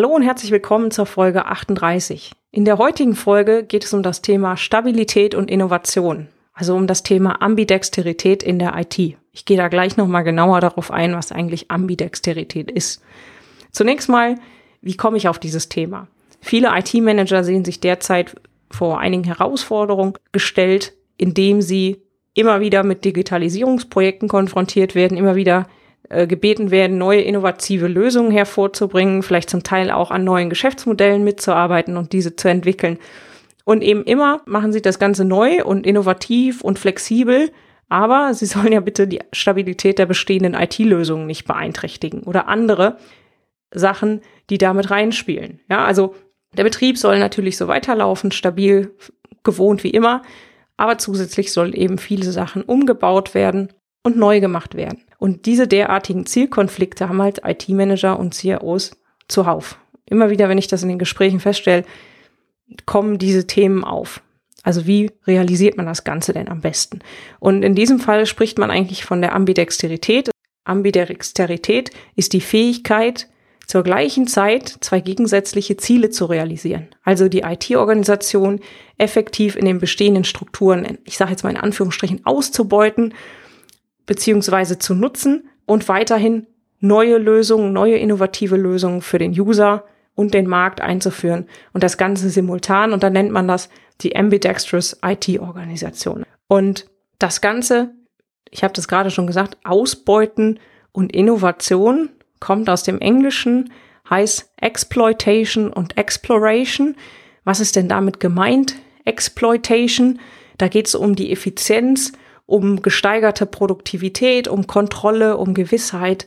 Hallo und herzlich willkommen zur Folge 38. In der heutigen Folge geht es um das Thema Stabilität und Innovation, also um das Thema Ambidexterität in der IT. Ich gehe da gleich nochmal genauer darauf ein, was eigentlich Ambidexterität ist. Zunächst mal, wie komme ich auf dieses Thema? Viele IT-Manager sehen sich derzeit vor einigen Herausforderungen gestellt, indem sie immer wieder mit Digitalisierungsprojekten konfrontiert werden, immer wieder äh, gebeten werden, neue innovative Lösungen hervorzubringen, vielleicht zum Teil auch an neuen Geschäftsmodellen mitzuarbeiten und diese zu entwickeln. Und eben immer machen sie das Ganze neu und innovativ und flexibel, aber sie sollen ja bitte die Stabilität der bestehenden IT-Lösungen nicht beeinträchtigen oder andere Sachen, die damit reinspielen. Ja, also der Betrieb soll natürlich so weiterlaufen, stabil, gewohnt wie immer, aber zusätzlich sollen eben viele Sachen umgebaut werden und neu gemacht werden. Und diese derartigen Zielkonflikte haben halt IT-Manager und CIOs zuhauf. Immer wieder, wenn ich das in den Gesprächen feststelle, kommen diese Themen auf. Also wie realisiert man das Ganze denn am besten? Und in diesem Fall spricht man eigentlich von der Ambidexterität. Ambidexterität ist die Fähigkeit, zur gleichen Zeit zwei gegensätzliche Ziele zu realisieren. Also die IT-Organisation effektiv in den bestehenden Strukturen, ich sage jetzt mal in Anführungsstrichen, auszubeuten beziehungsweise zu nutzen und weiterhin neue Lösungen, neue innovative Lösungen für den User und den Markt einzuführen und das Ganze simultan und dann nennt man das die Ambidextrous IT-Organisation. Und das Ganze, ich habe das gerade schon gesagt, Ausbeuten und Innovation kommt aus dem Englischen, heißt Exploitation und Exploration. Was ist denn damit gemeint? Exploitation, da geht es um die Effizienz, um gesteigerte Produktivität, um Kontrolle, um Gewissheit,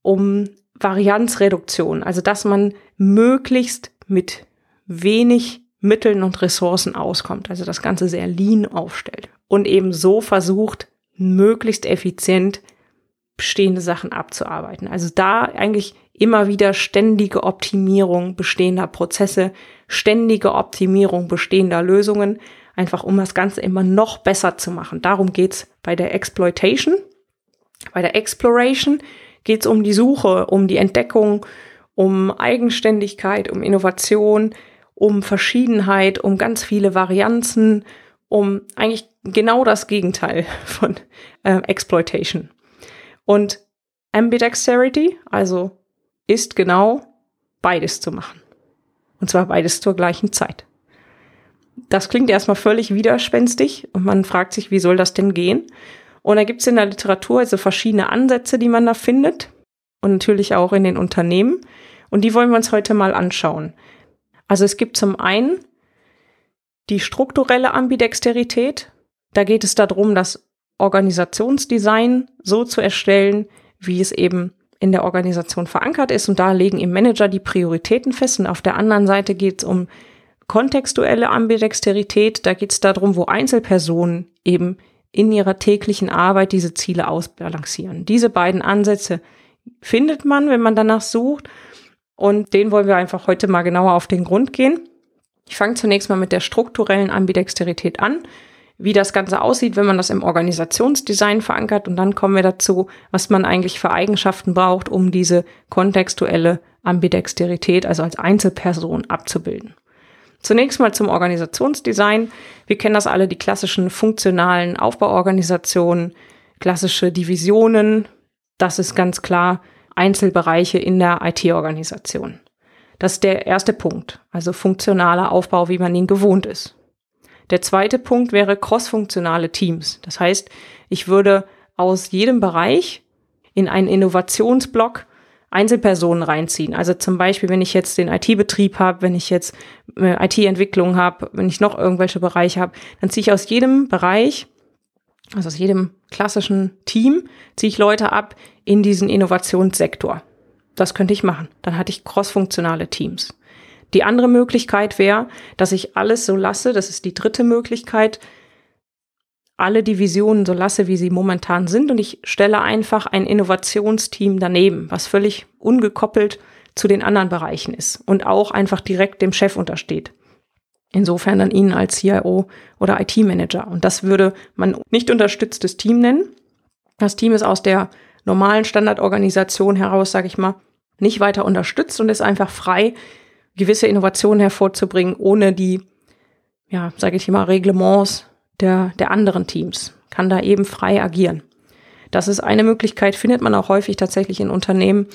um Varianzreduktion. Also dass man möglichst mit wenig Mitteln und Ressourcen auskommt. Also das Ganze sehr lean aufstellt und eben so versucht, möglichst effizient bestehende Sachen abzuarbeiten. Also da eigentlich immer wieder ständige Optimierung bestehender Prozesse, ständige Optimierung bestehender Lösungen, einfach um das Ganze immer noch besser zu machen. Darum geht's bei der Exploitation. Bei der Exploration geht's um die Suche, um die Entdeckung, um Eigenständigkeit, um Innovation, um Verschiedenheit, um ganz viele Varianzen, um eigentlich genau das Gegenteil von äh, Exploitation. Und Ambidexterity, also ist genau beides zu machen. Und zwar beides zur gleichen Zeit. Das klingt erstmal völlig widerspenstig und man fragt sich, wie soll das denn gehen? Und da gibt es in der Literatur also verschiedene Ansätze, die man da findet und natürlich auch in den Unternehmen. Und die wollen wir uns heute mal anschauen. Also es gibt zum einen die strukturelle Ambidexterität. Da geht es darum, dass Organisationsdesign so zu erstellen, wie es eben in der Organisation verankert ist. Und da legen im Manager die Prioritäten fest. Und auf der anderen Seite geht es um kontextuelle Ambidexterität. Da geht es darum, wo Einzelpersonen eben in ihrer täglichen Arbeit diese Ziele ausbalancieren. Diese beiden Ansätze findet man, wenn man danach sucht. Und den wollen wir einfach heute mal genauer auf den Grund gehen. Ich fange zunächst mal mit der strukturellen Ambidexterität an wie das Ganze aussieht, wenn man das im Organisationsdesign verankert. Und dann kommen wir dazu, was man eigentlich für Eigenschaften braucht, um diese kontextuelle Ambidexterität, also als Einzelperson abzubilden. Zunächst mal zum Organisationsdesign. Wir kennen das alle, die klassischen funktionalen Aufbauorganisationen, klassische Divisionen. Das ist ganz klar Einzelbereiche in der IT-Organisation. Das ist der erste Punkt, also funktionaler Aufbau, wie man ihn gewohnt ist. Der zweite Punkt wäre crossfunktionale Teams. Das heißt, ich würde aus jedem Bereich in einen Innovationsblock Einzelpersonen reinziehen. Also zum Beispiel, wenn ich jetzt den IT-Betrieb habe, wenn ich jetzt äh, IT-Entwicklung habe, wenn ich noch irgendwelche Bereiche habe, dann ziehe ich aus jedem Bereich Also aus jedem klassischen Team ziehe ich Leute ab in diesen Innovationssektor. Das könnte ich machen. Dann hatte ich crossfunktionale Teams. Die andere Möglichkeit wäre, dass ich alles so lasse, das ist die dritte Möglichkeit, alle Divisionen so lasse, wie sie momentan sind und ich stelle einfach ein Innovationsteam daneben, was völlig ungekoppelt zu den anderen Bereichen ist und auch einfach direkt dem Chef untersteht. Insofern dann Ihnen als CIO oder IT-Manager. Und das würde man nicht unterstütztes Team nennen. Das Team ist aus der normalen Standardorganisation heraus, sage ich mal, nicht weiter unterstützt und ist einfach frei, gewisse Innovationen hervorzubringen, ohne die, ja, sage ich mal, Reglements der, der anderen Teams. Kann da eben frei agieren. Das ist eine Möglichkeit, findet man auch häufig tatsächlich in Unternehmen.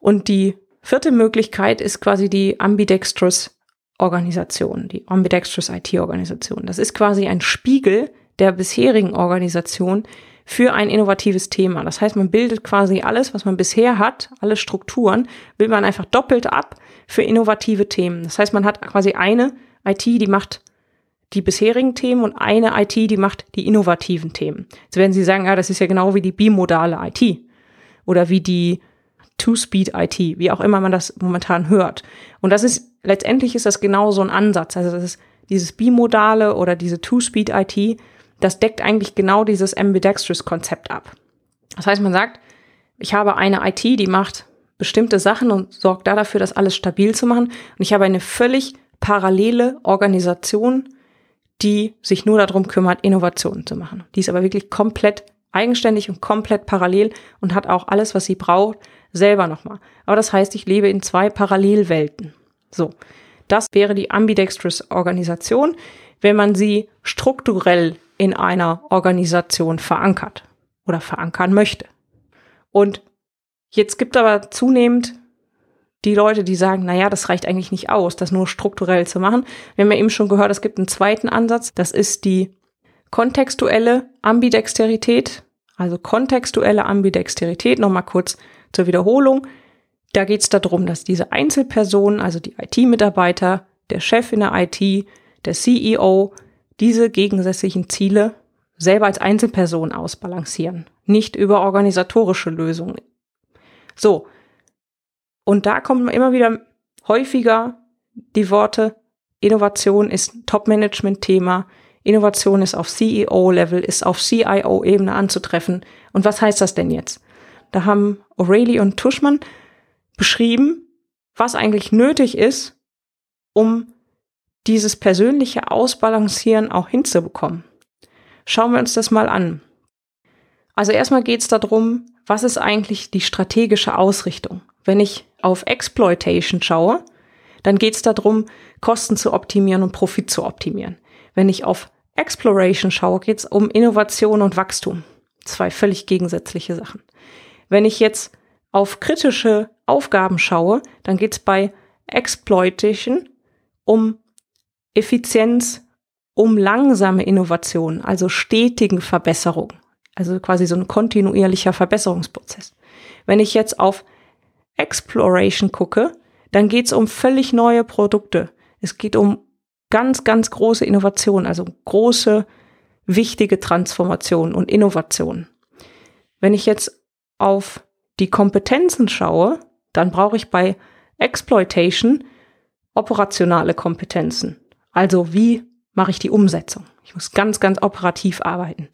Und die vierte Möglichkeit ist quasi die Ambidextrous Organisation, die Ambidextrous IT-Organisation. Das ist quasi ein Spiegel der bisherigen Organisation für ein innovatives Thema. Das heißt, man bildet quasi alles, was man bisher hat, alle Strukturen, will man einfach doppelt ab für innovative Themen. Das heißt, man hat quasi eine IT, die macht die bisherigen Themen und eine IT, die macht die innovativen Themen. Jetzt werden Sie sagen, ja, das ist ja genau wie die bimodale IT oder wie die Two-Speed-IT, wie auch immer man das momentan hört. Und das ist, letztendlich ist das genau so ein Ansatz. Also das ist dieses bimodale oder diese Two-Speed-IT, das deckt eigentlich genau dieses Ambidextrous-Konzept ab. Das heißt, man sagt, ich habe eine IT, die macht bestimmte Sachen und sorgt da dafür, das alles stabil zu machen. Und ich habe eine völlig parallele Organisation, die sich nur darum kümmert, Innovationen zu machen. Die ist aber wirklich komplett eigenständig und komplett parallel und hat auch alles, was sie braucht, selber nochmal. Aber das heißt, ich lebe in zwei Parallelwelten. So. Das wäre die ambidextrous Organisation, wenn man sie strukturell in einer Organisation verankert oder verankern möchte. Und jetzt gibt aber zunehmend die Leute, die sagen, naja, das reicht eigentlich nicht aus, das nur strukturell zu machen. Wir haben ja eben schon gehört, es gibt einen zweiten Ansatz, das ist die kontextuelle Ambidexterität, also kontextuelle Ambidexterität, nochmal kurz zur Wiederholung. Da geht es darum, dass diese Einzelpersonen, also die IT-Mitarbeiter, der Chef in der IT, der CEO, diese gegensätzlichen Ziele selber als Einzelperson ausbalancieren, nicht über organisatorische Lösungen. So. Und da kommen immer wieder häufiger die Worte, Innovation ist Top-Management-Thema, Innovation ist auf CEO-Level, ist auf CIO-Ebene anzutreffen. Und was heißt das denn jetzt? Da haben O'Reilly und Tuschmann beschrieben, was eigentlich nötig ist, um dieses persönliche Ausbalancieren auch hinzubekommen. Schauen wir uns das mal an. Also erstmal geht es darum, was ist eigentlich die strategische Ausrichtung? Wenn ich auf Exploitation schaue, dann geht es darum, Kosten zu optimieren und Profit zu optimieren. Wenn ich auf Exploration schaue, geht es um Innovation und Wachstum. Zwei völlig gegensätzliche Sachen. Wenn ich jetzt auf kritische Aufgaben schaue, dann geht es bei Exploitation um Effizienz, um langsame Innovation, also stetigen Verbesserung. Also quasi so ein kontinuierlicher Verbesserungsprozess. Wenn ich jetzt auf Exploration gucke, dann geht es um völlig neue Produkte. Es geht um ganz, ganz große Innovationen, also große, wichtige Transformationen und Innovationen. Wenn ich jetzt auf die Kompetenzen schaue, dann brauche ich bei Exploitation operationale Kompetenzen. Also wie mache ich die Umsetzung? Ich muss ganz, ganz operativ arbeiten.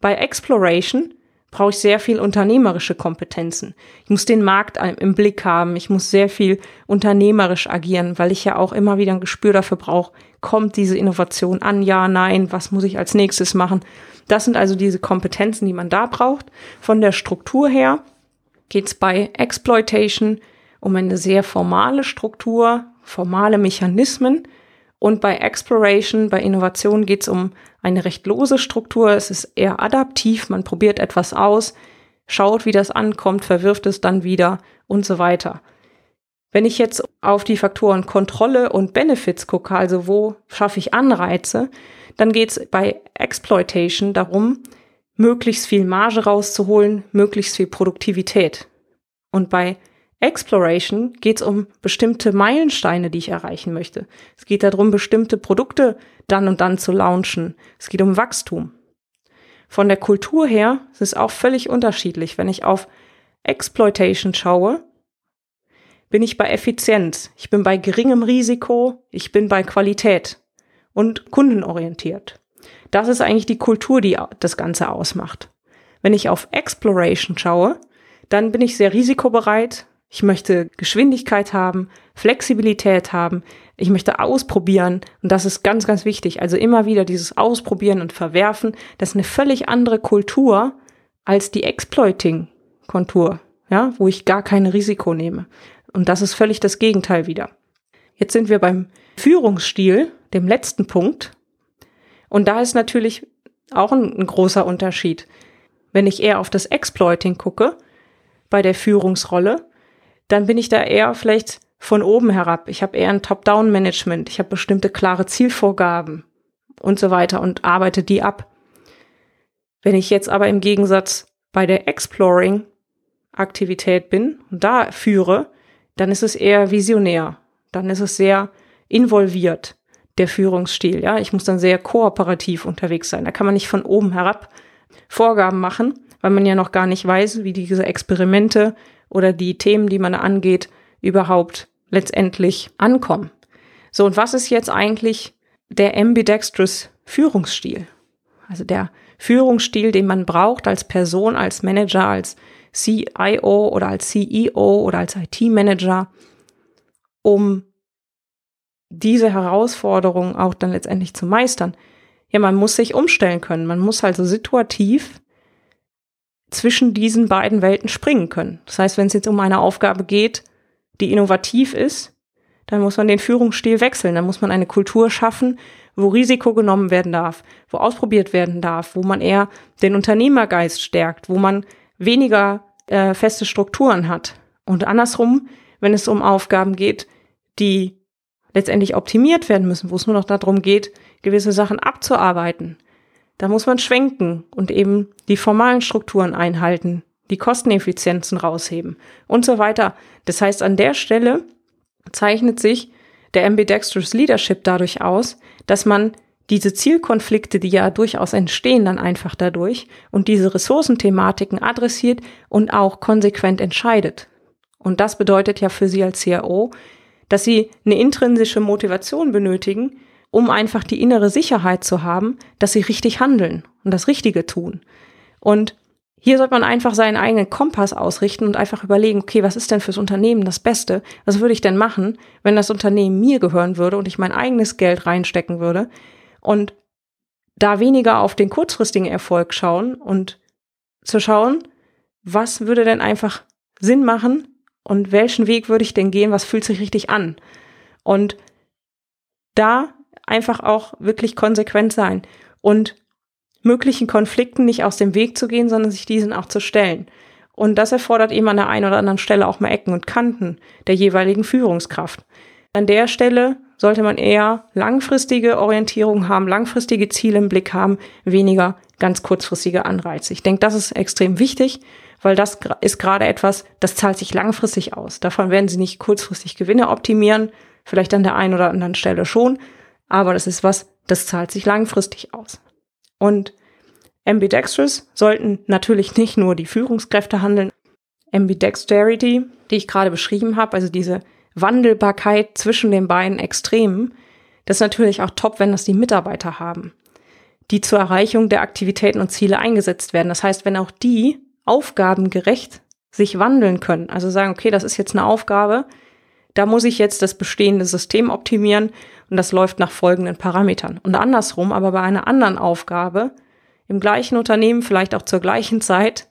Bei Exploration brauche ich sehr viel unternehmerische Kompetenzen. Ich muss den Markt im Blick haben. Ich muss sehr viel unternehmerisch agieren, weil ich ja auch immer wieder ein Gespür dafür brauche, kommt diese Innovation an? Ja, nein, was muss ich als nächstes machen? Das sind also diese Kompetenzen, die man da braucht. Von der Struktur her geht es bei Exploitation um eine sehr formale Struktur, formale Mechanismen, und bei Exploration, bei Innovation geht es um eine recht lose Struktur. Es ist eher adaptiv. Man probiert etwas aus, schaut, wie das ankommt, verwirft es dann wieder und so weiter. Wenn ich jetzt auf die Faktoren Kontrolle und Benefits gucke, also wo schaffe ich Anreize, dann geht es bei Exploitation darum, möglichst viel Marge rauszuholen, möglichst viel Produktivität. Und bei Exploration geht es um bestimmte Meilensteine, die ich erreichen möchte. Es geht darum, bestimmte Produkte dann und dann zu launchen. Es geht um Wachstum. von der Kultur her ist es auch völlig unterschiedlich. Wenn ich auf Exploitation schaue, bin ich bei Effizienz, ich bin bei geringem Risiko, ich bin bei Qualität und kundenorientiert. Das ist eigentlich die Kultur, die das Ganze ausmacht. Wenn ich auf Exploration schaue, dann bin ich sehr risikobereit. Ich möchte Geschwindigkeit haben, Flexibilität haben. Ich möchte ausprobieren. Und das ist ganz, ganz wichtig. Also immer wieder dieses Ausprobieren und Verwerfen. Das ist eine völlig andere Kultur als die Exploiting-Kontur. Ja, wo ich gar kein Risiko nehme. Und das ist völlig das Gegenteil wieder. Jetzt sind wir beim Führungsstil, dem letzten Punkt. Und da ist natürlich auch ein, ein großer Unterschied. Wenn ich eher auf das Exploiting gucke, bei der Führungsrolle, dann bin ich da eher vielleicht von oben herab. Ich habe eher ein Top-Down-Management. Ich habe bestimmte klare Zielvorgaben und so weiter und arbeite die ab. Wenn ich jetzt aber im Gegensatz bei der Exploring-Aktivität bin und da führe, dann ist es eher visionär. Dann ist es sehr involviert, der Führungsstil. Ja, ich muss dann sehr kooperativ unterwegs sein. Da kann man nicht von oben herab Vorgaben machen, weil man ja noch gar nicht weiß, wie diese Experimente oder die Themen, die man angeht, überhaupt letztendlich ankommen. So, und was ist jetzt eigentlich der ambidextrous Führungsstil? Also der Führungsstil, den man braucht als Person, als Manager, als CIO oder als CEO oder als IT-Manager, um diese Herausforderung auch dann letztendlich zu meistern. Ja, man muss sich umstellen können. Man muss also situativ zwischen diesen beiden Welten springen können. Das heißt, wenn es jetzt um eine Aufgabe geht, die innovativ ist, dann muss man den Führungsstil wechseln. Dann muss man eine Kultur schaffen, wo Risiko genommen werden darf, wo ausprobiert werden darf, wo man eher den Unternehmergeist stärkt, wo man weniger äh, feste Strukturen hat. Und andersrum, wenn es um Aufgaben geht, die letztendlich optimiert werden müssen, wo es nur noch darum geht, gewisse Sachen abzuarbeiten, da muss man schwenken und eben die formalen Strukturen einhalten, die Kosteneffizienzen rausheben und so weiter. Das heißt, an der Stelle zeichnet sich der Ambidextrous Leadership dadurch aus, dass man diese Zielkonflikte, die ja durchaus entstehen, dann einfach dadurch und diese Ressourcenthematiken adressiert und auch konsequent entscheidet. Und das bedeutet ja für Sie als CRO, dass Sie eine intrinsische Motivation benötigen, um einfach die innere Sicherheit zu haben, dass Sie richtig handeln und das Richtige tun. Und hier sollte man einfach seinen eigenen Kompass ausrichten und einfach überlegen, okay, was ist denn fürs Unternehmen das Beste? Was würde ich denn machen, wenn das Unternehmen mir gehören würde und ich mein eigenes Geld reinstecken würde? Und da weniger auf den kurzfristigen Erfolg schauen und zu schauen, was würde denn einfach Sinn machen und welchen Weg würde ich denn gehen, was fühlt sich richtig an? Und da einfach auch wirklich konsequent sein und möglichen Konflikten nicht aus dem Weg zu gehen, sondern sich diesen auch zu stellen. Und das erfordert eben an der einen oder anderen Stelle auch mal Ecken und Kanten der jeweiligen Führungskraft. An der Stelle sollte man eher langfristige Orientierung haben, langfristige Ziele im Blick haben, weniger ganz kurzfristige Anreize. Ich denke, das ist extrem wichtig, weil das ist gerade etwas, das zahlt sich langfristig aus. Davon werden Sie nicht kurzfristig Gewinne optimieren, vielleicht an der einen oder anderen Stelle schon, aber das ist was, das zahlt sich langfristig aus. Und Ambidextrous sollten natürlich nicht nur die Führungskräfte handeln. Ambidexterity, die ich gerade beschrieben habe, also diese Wandelbarkeit zwischen den beiden Extremen, das ist natürlich auch top, wenn das die Mitarbeiter haben, die zur Erreichung der Aktivitäten und Ziele eingesetzt werden. Das heißt, wenn auch die aufgabengerecht sich wandeln können, also sagen, okay, das ist jetzt eine Aufgabe, da muss ich jetzt das bestehende System optimieren und das läuft nach folgenden Parametern. Und andersrum, aber bei einer anderen Aufgabe, im gleichen Unternehmen, vielleicht auch zur gleichen Zeit,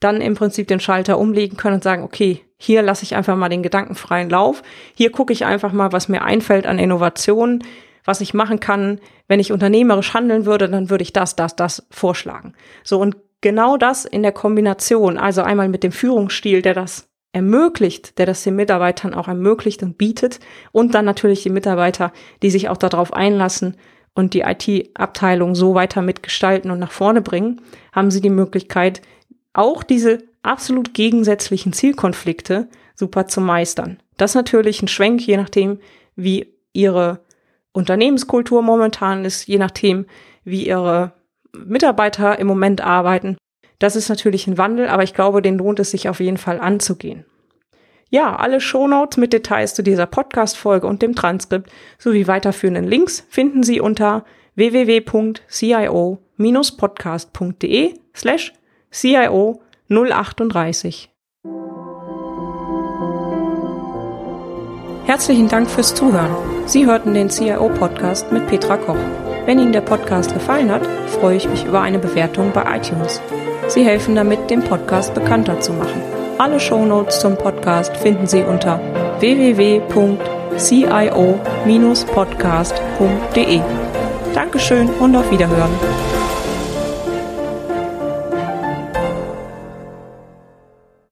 dann im Prinzip den Schalter umlegen können und sagen, okay, hier lasse ich einfach mal den gedankenfreien Lauf. Hier gucke ich einfach mal, was mir einfällt an Innovationen, was ich machen kann. Wenn ich unternehmerisch handeln würde, dann würde ich das, das, das vorschlagen. So, und genau das in der Kombination, also einmal mit dem Führungsstil, der das ermöglicht, der das den Mitarbeitern auch ermöglicht und bietet und dann natürlich die Mitarbeiter, die sich auch darauf einlassen und die IT-Abteilung so weiter mitgestalten und nach vorne bringen, haben sie die Möglichkeit, auch diese absolut gegensätzlichen Zielkonflikte super zu meistern. Das ist natürlich ein Schwenk, je nachdem, wie ihre Unternehmenskultur momentan ist, je nachdem, wie ihre Mitarbeiter im Moment arbeiten. Das ist natürlich ein Wandel, aber ich glaube, den lohnt es sich auf jeden Fall anzugehen. Ja, alle Shownotes mit Details zu dieser Podcast-Folge und dem Transkript sowie weiterführenden Links finden Sie unter www.cio-podcast.de slash CIO 038. Herzlichen Dank fürs Zuhören. Sie hörten den CIO-Podcast mit Petra Koch. Wenn Ihnen der Podcast gefallen hat, freue ich mich über eine Bewertung bei iTunes. Sie helfen damit, den Podcast bekannter zu machen. Alle Shownotes zum Podcast finden Sie unter www.cio-podcast.de. Dankeschön und auf Wiederhören.